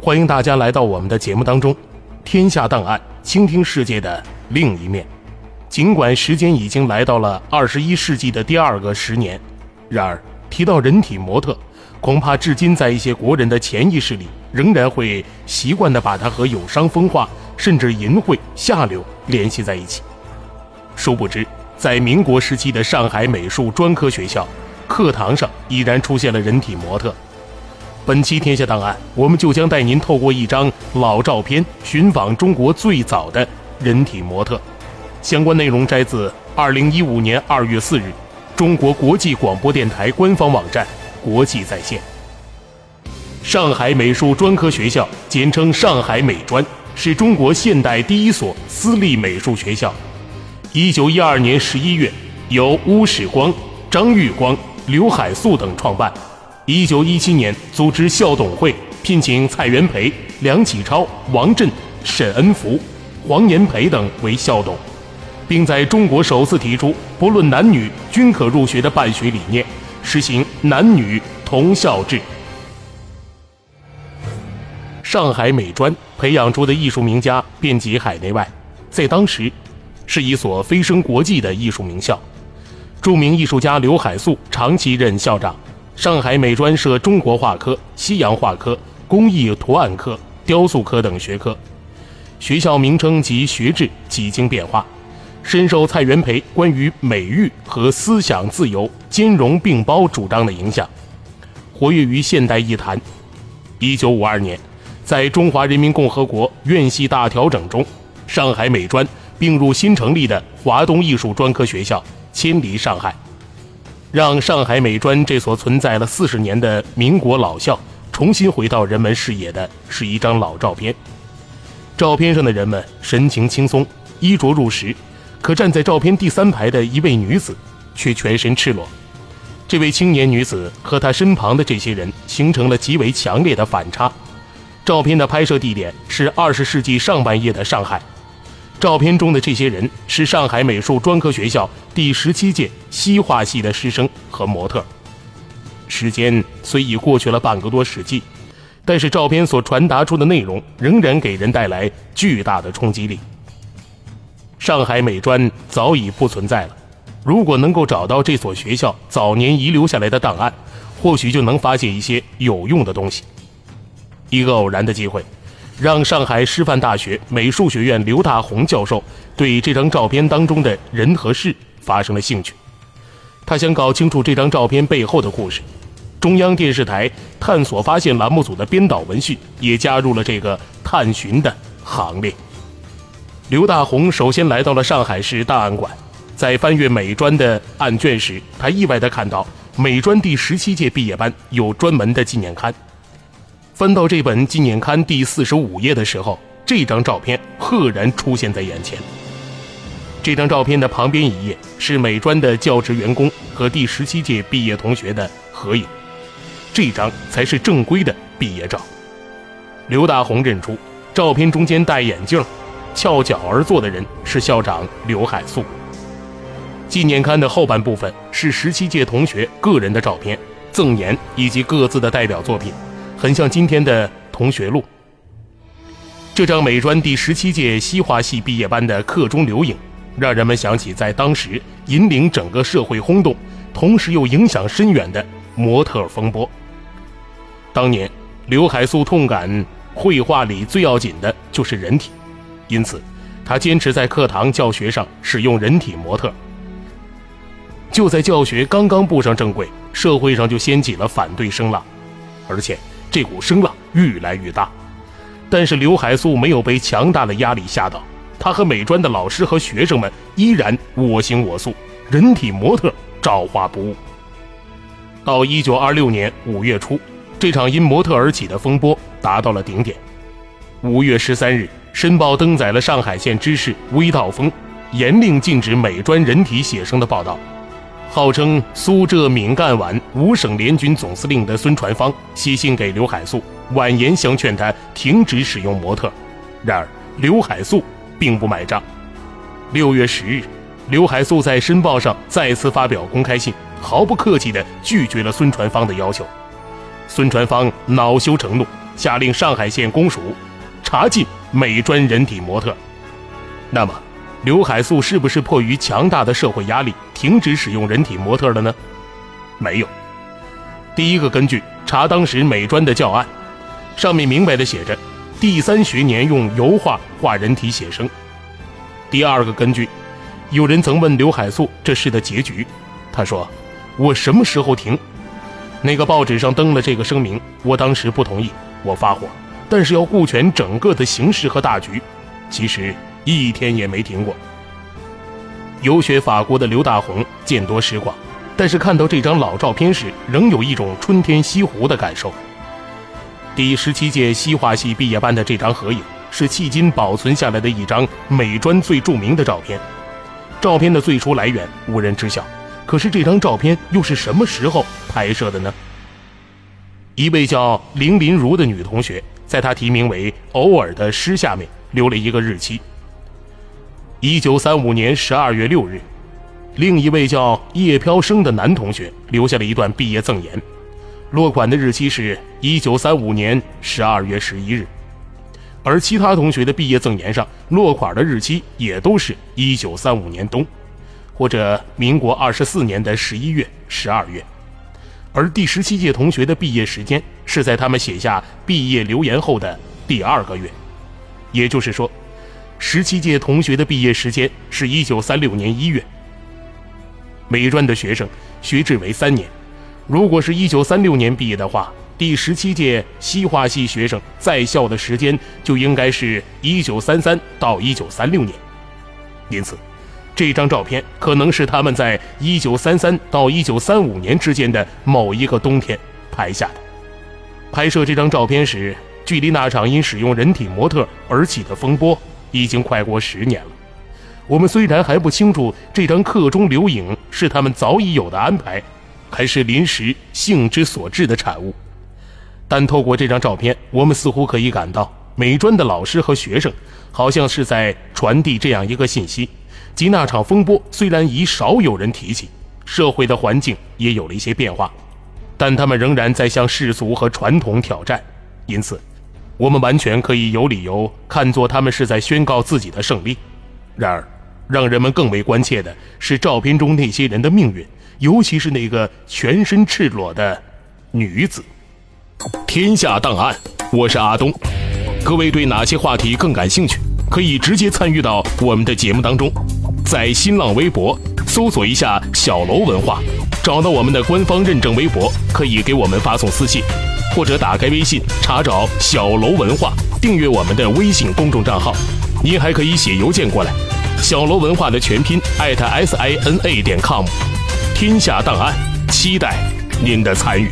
欢迎大家来到我们的节目当中。天下档案，倾听世界的另一面。尽管时间已经来到了二十一世纪的第二个十年，然而提到人体模特，恐怕至今在一些国人的潜意识里，仍然会习惯地把它和有伤风化，甚至淫秽下流联系在一起。殊不知，在民国时期的上海美术专科学校课堂上，已然出现了人体模特。本期《天下档案》，我们就将带您透过一张老照片，寻访中国最早的人体模特。相关内容摘自二零一五年二月四日，中国国际广播电台官方网站《国际在线》。上海美术专科学校，简称上海美专，是中国现代第一所私立美术学校。一九一二年十一月，由邬史光、张玉光、刘海粟等创办。一九一七年，组织校董会，聘请蔡元培、梁启超、王震、沈恩福、黄炎培等为校董，并在中国首次提出不论男女均可入学的办学理念，实行男女同校制。上海美专培养出的艺术名家遍及海内外，在当时，是一所飞升国际的艺术名校。著名艺术家刘海粟长期任校长。上海美专设中国画科、西洋画科、工艺图案科、雕塑科等学科，学校名称及学制几经变化，深受蔡元培关于美育和思想自由兼容并包主张的影响，活跃于现代艺坛。一九五二年，在中华人民共和国院系大调整中，上海美专并入新成立的华东艺术专科学校，迁离上海。让上海美专这所存在了四十年的民国老校重新回到人们视野的是一张老照片。照片上的人们神情轻松，衣着入时，可站在照片第三排的一位女子却全身赤裸。这位青年女子和她身旁的这些人形成了极为强烈的反差。照片的拍摄地点是二十世纪上半叶的上海。照片中的这些人是上海美术专科学校第十七届西画系的师生和模特。时间虽已过去了半个多世纪，但是照片所传达出的内容仍然给人带来巨大的冲击力。上海美专早已不存在了，如果能够找到这所学校早年遗留下来的档案，或许就能发现一些有用的东西。一个偶然的机会。让上海师范大学美术学院刘大红教授对这张照片当中的人和事发生了兴趣，他想搞清楚这张照片背后的故事。中央电视台探索发现栏目组的编导文讯也加入了这个探寻的行列。刘大红首先来到了上海市档案馆，在翻阅美专的案卷时，他意外地看到美专第十七届毕业班有专门的纪念刊。翻到这本纪念刊第四十五页的时候，这张照片赫然出现在眼前。这张照片的旁边一页是美专的教职员工和第十七届毕业同学的合影，这张才是正规的毕业照。刘大红认出，照片中间戴眼镜、翘脚而坐的人是校长刘海粟。纪念刊的后半部分是十七届同学个人的照片、赠言以及各自的代表作品。很像今天的同学录。这张美专第十七届西画系毕业班的课中留影，让人们想起在当时引领整个社会轰动，同时又影响深远的模特风波。当年，刘海粟痛感绘画里最要紧的就是人体，因此，他坚持在课堂教学上使用人体模特。就在教学刚刚步上正轨，社会上就掀起了反对声浪，而且。这股声浪愈来愈大，但是刘海粟没有被强大的压力吓倒，他和美专的老师和学生们依然我行我素，人体模特照画不误。到一九二六年五月初，这场因模特而起的风波达到了顶点。五月十三日，《申报》登载了上海县知事危道峰严令禁止美专人体写生的报道。号称苏浙闽赣皖五省联军总司令的孙传芳写信给刘海粟，婉言相劝他停止使用模特。然而刘海粟并不买账。六月十日，刘海粟在《申报》上再次发表公开信，毫不客气地拒绝了孙传芳的要求。孙传芳恼羞成怒，下令上海县公署查禁美专人体模特。那么？刘海粟是不是迫于强大的社会压力停止使用人体模特了呢？没有。第一个根据查当时美专的教案，上面明白的写着，第三学年用油画画人体写生。第二个根据，有人曾问刘海粟这事的结局，他说：“我什么时候停？那个报纸上登了这个声明，我当时不同意，我发火，但是要顾全整个的形势和大局。其实。”一天也没停过。游学法国的刘大红见多识广，但是看到这张老照片时，仍有一种春天西湖的感受。第十七届西画系毕业班的这张合影，是迄今保存下来的一张美专最著名的照片。照片的最初来源无人知晓，可是这张照片又是什么时候拍摄的呢？一位叫林林如的女同学，在她题名为“偶尔”的诗下面留了一个日期。一九三五年十二月六日，另一位叫叶飘生的男同学留下了一段毕业赠言，落款的日期是一九三五年十二月十一日，而其他同学的毕业赠言上落款的日期也都是一九三五年冬，或者民国二十四年的十一月、十二月，而第十七届同学的毕业时间是在他们写下毕业留言后的第二个月，也就是说。十七届同学的毕业时间是一九三六年一月。美专的学生学制为三年，如果是一九三六年毕业的话，第十七届西画系学生在校的时间就应该是一九三三到一九三六年。因此，这张照片可能是他们在一九三三到一九三五年之间的某一个冬天拍下的。拍摄这张照片时，距离那场因使用人体模特而起的风波。已经快过十年了，我们虽然还不清楚这张刻中留影是他们早已有的安排，还是临时性之所致的产物，但透过这张照片，我们似乎可以感到美专的老师和学生好像是在传递这样一个信息：即那场风波虽然已少有人提起，社会的环境也有了一些变化，但他们仍然在向世俗和传统挑战，因此。我们完全可以有理由看作他们是在宣告自己的胜利。然而，让人们更为关切的是照片中那些人的命运，尤其是那个全身赤裸的女子。天下档案，我是阿东。各位对哪些话题更感兴趣？可以直接参与到我们的节目当中，在新浪微博搜索一下“小楼文化”，找到我们的官方认证微博，可以给我们发送私信。或者打开微信查找“小楼文化”，订阅我们的微信公众账号。您还可以写邮件过来，“小楼文化”的全拼艾特 s i n a 点 com。天下档案，期待您的参与。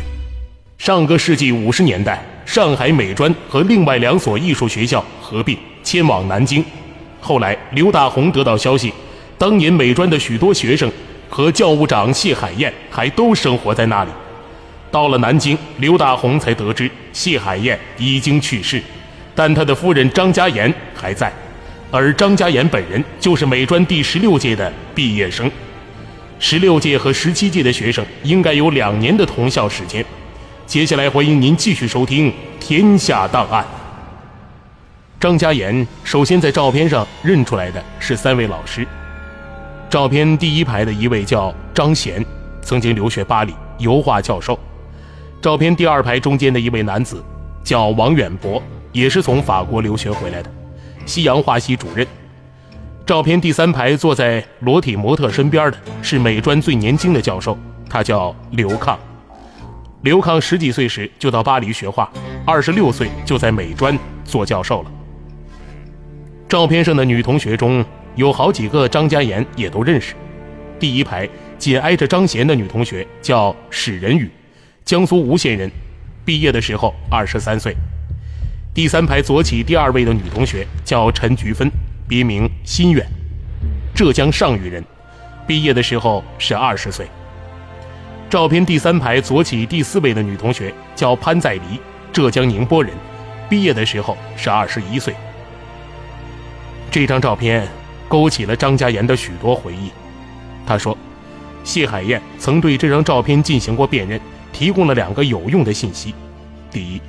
上个世纪五十年代，上海美专和另外两所艺术学校合并迁往南京。后来，刘大红得到消息，当年美专的许多学生和教务长谢海燕还都生活在那里。到了南京，刘大红才得知谢海燕已经去世，但他的夫人张嘉妍还在，而张嘉妍本人就是美专第十六届的毕业生。十六届和十七届的学生应该有两年的同校时间。接下来，欢迎您继续收听《天下档案》。张嘉妍首先在照片上认出来的是三位老师。照片第一排的一位叫张贤，曾经留学巴黎，油画教授。照片第二排中间的一位男子叫王远博，也是从法国留学回来的，西洋画系主任。照片第三排坐在裸体模特身边的是美专最年轻的教授，他叫刘抗。刘抗十几岁时就到巴黎学画，二十六岁就在美专做教授了。照片上的女同学中有好几个张嘉妍也都认识。第一排紧挨着张贤的女同学叫史仁宇。江苏吴县人，毕业的时候二十三岁。第三排左起第二位的女同学叫陈菊芬，别名心远，浙江上虞人，毕业的时候是二十岁。照片第三排左起第四位的女同学叫潘在黎，浙江宁波人，毕业的时候是二十一岁。这张照片勾起了张家岩的许多回忆。他说，谢海燕曾对这张照片进行过辨认，提供了两个有用的信息：第一，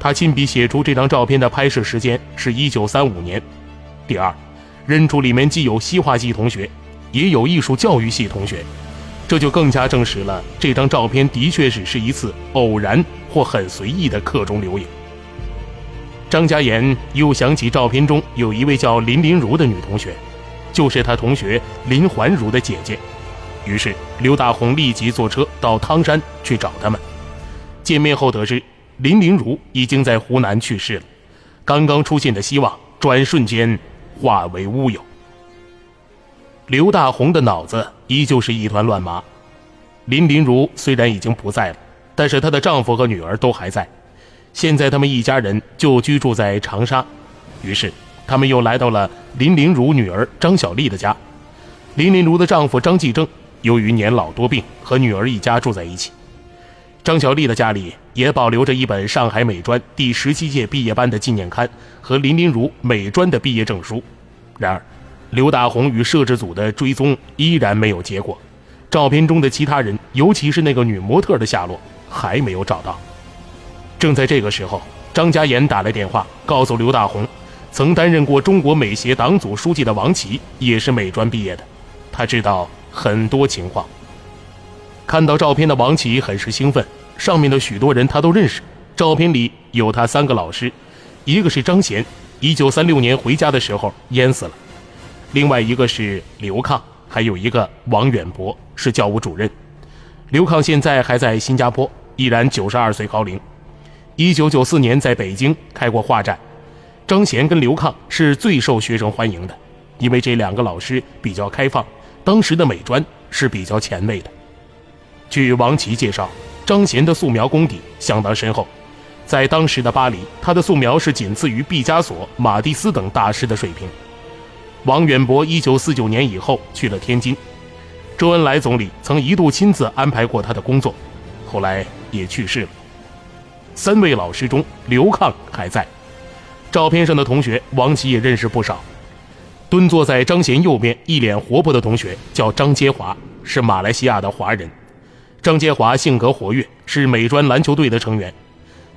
他亲笔写出这张照片的拍摄时间是一九三五年；第二，认出里面既有西画系同学，也有艺术教育系同学。这就更加证实了这张照片的确只是一次偶然或很随意的课中留影。张嘉言又想起照片中有一位叫林林如的女同学，就是他同学林环如的姐姐。于是刘大红立即坐车到汤山去找他们。见面后得知林林如已经在湖南去世了，刚刚出现的希望转瞬间化为乌有。刘大红的脑子依旧是一团乱麻。林林如虽然已经不在了，但是她的丈夫和女儿都还在。现在他们一家人就居住在长沙，于是他们又来到了林林如女儿张小丽的家。林林如的丈夫张继正由于年老多病，和女儿一家住在一起。张小丽的家里也保留着一本上海美专第十七届毕业班的纪念刊和林林如美专的毕业证书。然而，刘大红与摄制组的追踪依然没有结果，照片中的其他人，尤其是那个女模特的下落还没有找到。正在这个时候，张家岩打来电话，告诉刘大红，曾担任过中国美协党组书记的王琦也是美专毕业的，他知道很多情况。看到照片的王琦很是兴奋，上面的许多人他都认识，照片里有他三个老师，一个是张贤，一九三六年回家的时候淹死了。另外一个是刘抗，还有一个王远博是教务主任。刘抗现在还在新加坡，依然九十二岁高龄。一九九四年在北京开过画展。张贤跟刘抗是最受学生欢迎的，因为这两个老师比较开放，当时的美专是比较前卫的。据王琦介绍，张贤的素描功底相当深厚，在当时的巴黎，他的素描是仅次于毕加索、马蒂斯等大师的水平。王远博一九四九年以后去了天津，周恩来总理曾一度亲自安排过他的工作，后来也去世了。三位老师中，刘抗还在。照片上的同学，王琦也认识不少。蹲坐在张贤右边、一脸活泼的同学叫张杰华，是马来西亚的华人。张杰华性格活跃，是美专篮球队的成员。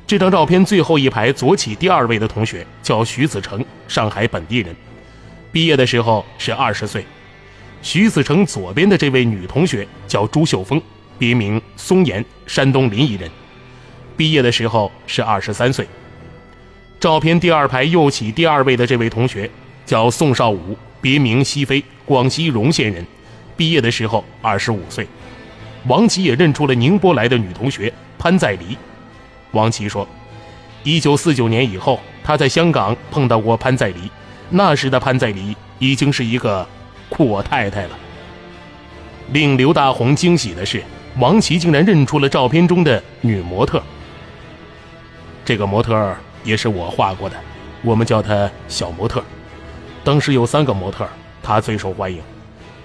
这张照片最后一排左起第二位的同学叫徐子成，上海本地人。毕业的时候是二十岁，徐子成左边的这位女同学叫朱秀峰，别名松岩，山东临沂人，毕业的时候是二十三岁。照片第二排右起第二位的这位同学叫宋少武，别名西飞，广西容县人，毕业的时候二十五岁。王琦也认出了宁波来的女同学潘在黎。王琦说，一九四九年以后，他在香港碰到过潘在黎。那时的潘在黎已经是一个阔太太了。令刘大红惊喜的是，王琦竟然认出了照片中的女模特。这个模特也是我画过的，我们叫她小模特。当时有三个模特，她最受欢迎。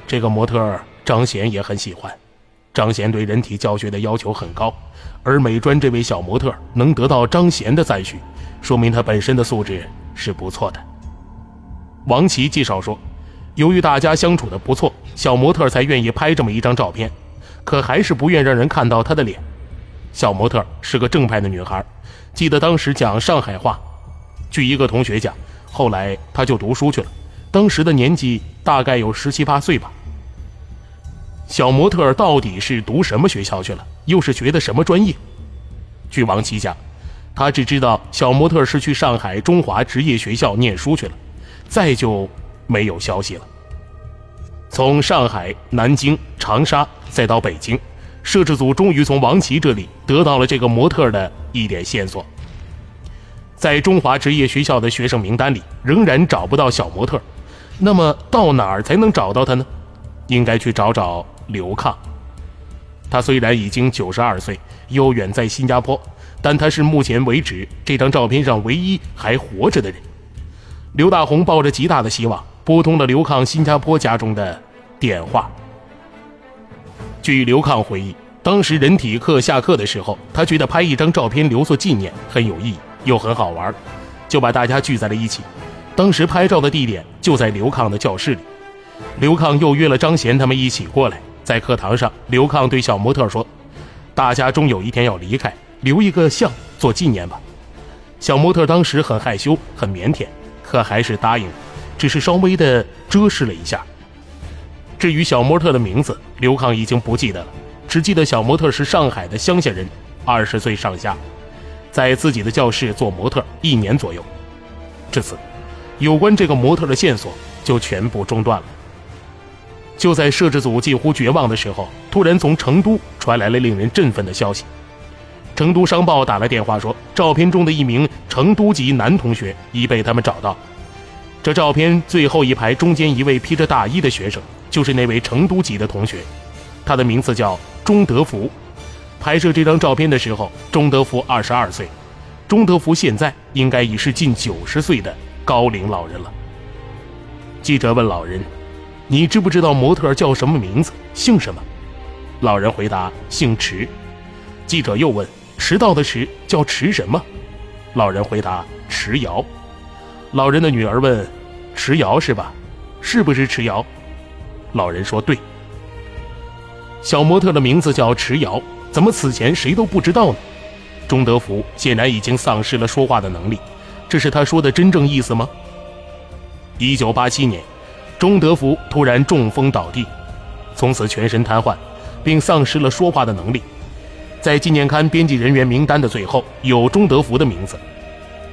这个模特张贤也很喜欢。张贤对人体教学的要求很高，而美专这位小模特能得到张贤的赞许，说明她本身的素质是不错的。王琦介绍说，由于大家相处的不错，小模特才愿意拍这么一张照片，可还是不愿让人看到她的脸。小模特是个正派的女孩，记得当时讲上海话。据一个同学讲，后来他就读书去了，当时的年纪大概有十七八岁吧。小模特到底是读什么学校去了？又是学的什么专业？据王琦讲，他只知道小模特是去上海中华职业学校念书去了。再就没有消息了。从上海、南京、长沙，再到北京，摄制组终于从王琦这里得到了这个模特的一点线索。在中华职业学校的学生名单里，仍然找不到小模特。那么到哪儿才能找到他呢？应该去找找刘抗。他虽然已经九十二岁，又远在新加坡，但他是目前为止这张照片上唯一还活着的人。刘大红抱着极大的希望，拨通了刘抗新加坡家中的电话。据刘抗回忆，当时人体课下课的时候，他觉得拍一张照片留作纪念很有意义，又很好玩，就把大家聚在了一起。当时拍照的地点就在刘抗的教室里。刘抗又约了张贤他们一起过来。在课堂上，刘抗对小模特说：“大家终有一天要离开，留一个像做纪念吧。”小模特当时很害羞、很腼腆，可还是答应，只是稍微的遮饰了一下。至于小模特的名字，刘抗已经不记得了，只记得小模特是上海的乡下人，二十岁上下，在自己的教室做模特一年左右。至此，有关这个模特的线索就全部中断了。就在摄制组几乎绝望的时候，突然从成都传来了令人振奋的消息。成都商报打来电话说，照片中的一名成都籍男同学已被他们找到。这照片最后一排中间一位披着大衣的学生，就是那位成都籍的同学，他的名字叫钟德福。拍摄这张照片的时候，钟德福二十二岁。钟德福现在应该已是近九十岁的高龄老人了。记者问老人。你知不知道模特叫什么名字，姓什么？老人回答：姓迟。记者又问：迟到的迟叫迟什么？老人回答：迟瑶。老人的女儿问：迟瑶是吧？是不是迟瑶？老人说：对。小模特的名字叫迟瑶，怎么此前谁都不知道呢？钟德福显然已经丧失了说话的能力，这是他说的真正意思吗？一九八七年。钟德福突然中风倒地，从此全身瘫痪，并丧失了说话的能力。在纪念刊编辑人员名单的最后有钟德福的名字。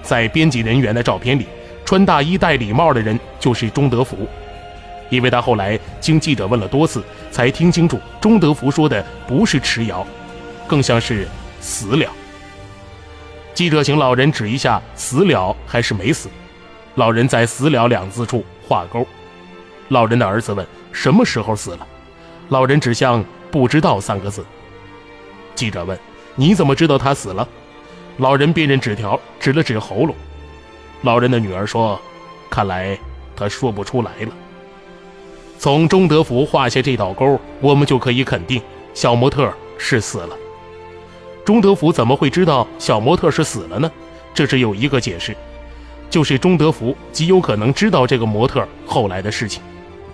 在编辑人员的照片里，穿大衣戴礼帽的人就是钟德福，因为他后来经记者问了多次，才听清楚钟德福说的不是迟瑶，更像是死了。记者请老人指一下死了还是没死，老人在死了两字处画勾。老人的儿子问：“什么时候死了？”老人指向“不知道”三个字。记者问：“你怎么知道他死了？”老人辨认纸条，指了指喉咙。老人的女儿说：“看来他说不出来了。”从钟德福画下这道勾，我们就可以肯定小模特是死了。钟德福怎么会知道小模特是死了呢？这只有一个解释，就是钟德福极有可能知道这个模特后来的事情。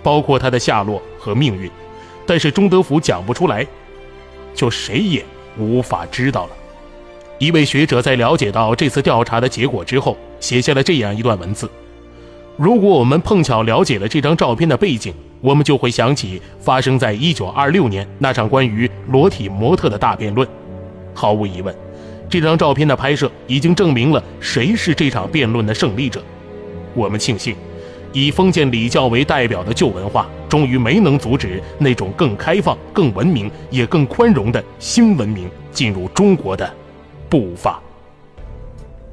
包括他的下落和命运，但是钟德福讲不出来，就谁也无法知道了。一位学者在了解到这次调查的结果之后，写下了这样一段文字：如果我们碰巧了解了这张照片的背景，我们就会想起发生在1926年那场关于裸体模特的大辩论。毫无疑问，这张照片的拍摄已经证明了谁是这场辩论的胜利者。我们庆幸。以封建礼教为代表的旧文化，终于没能阻止那种更开放、更文明、也更宽容的新文明进入中国的步伐。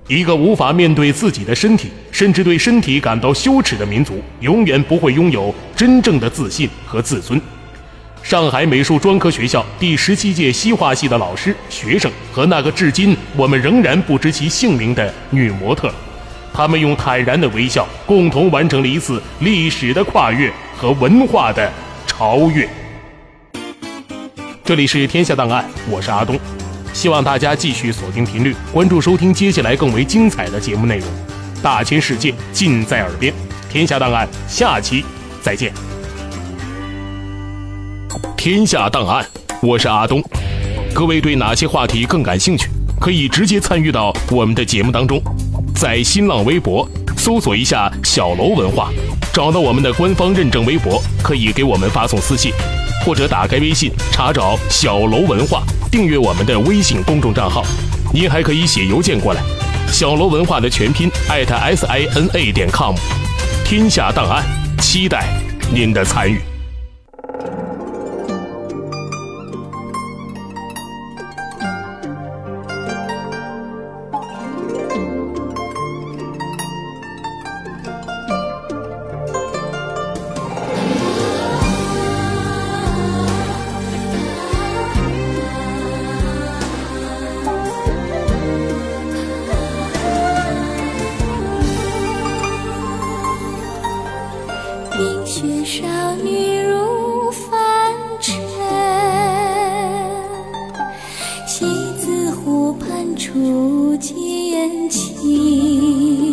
一个无法面对自己的身体，甚至对身体感到羞耻的民族，永远不会拥有真正的自信和自尊。上海美术专科学校第十七届西画系的老师、学生和那个至今我们仍然不知其姓名的女模特。他们用坦然的微笑，共同完成了一次历史的跨越和文化的超越。这里是天下档案，我是阿东，希望大家继续锁定频率，关注收听接下来更为精彩的节目内容。大千世界尽在耳边，天下档案下期再见。天下档案，我是阿东。各位对哪些话题更感兴趣？可以直接参与到我们的节目当中。在新浪微博搜索一下“小楼文化”，找到我们的官方认证微博，可以给我们发送私信，或者打开微信查找“小楼文化”，订阅我们的微信公众账号。您还可以写邮件过来，“小楼文化”的全拼艾特 s i n a 点 com。天下档案，期待您的参与。西子湖畔初见情，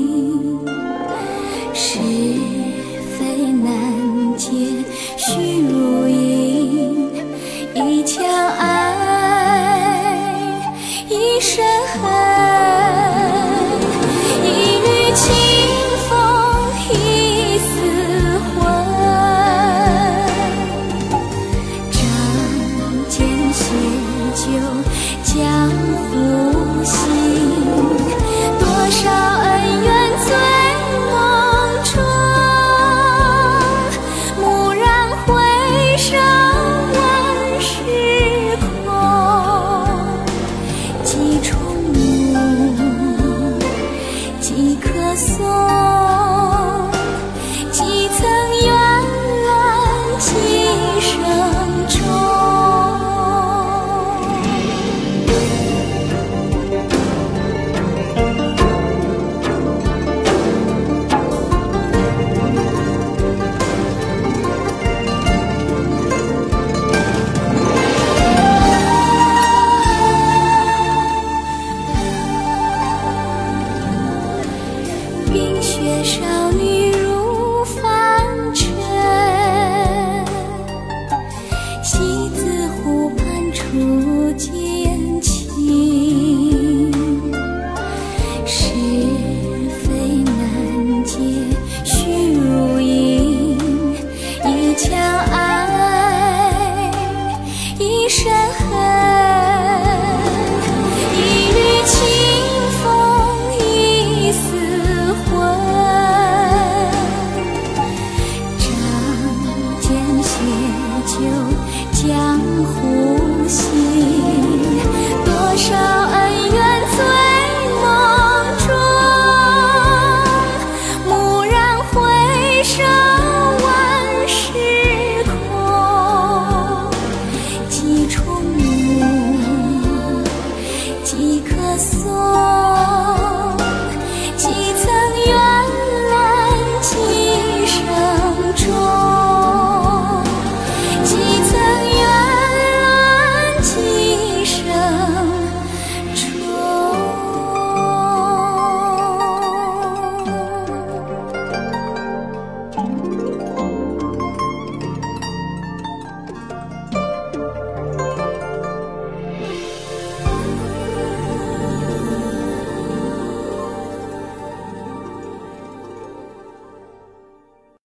西子湖畔初见。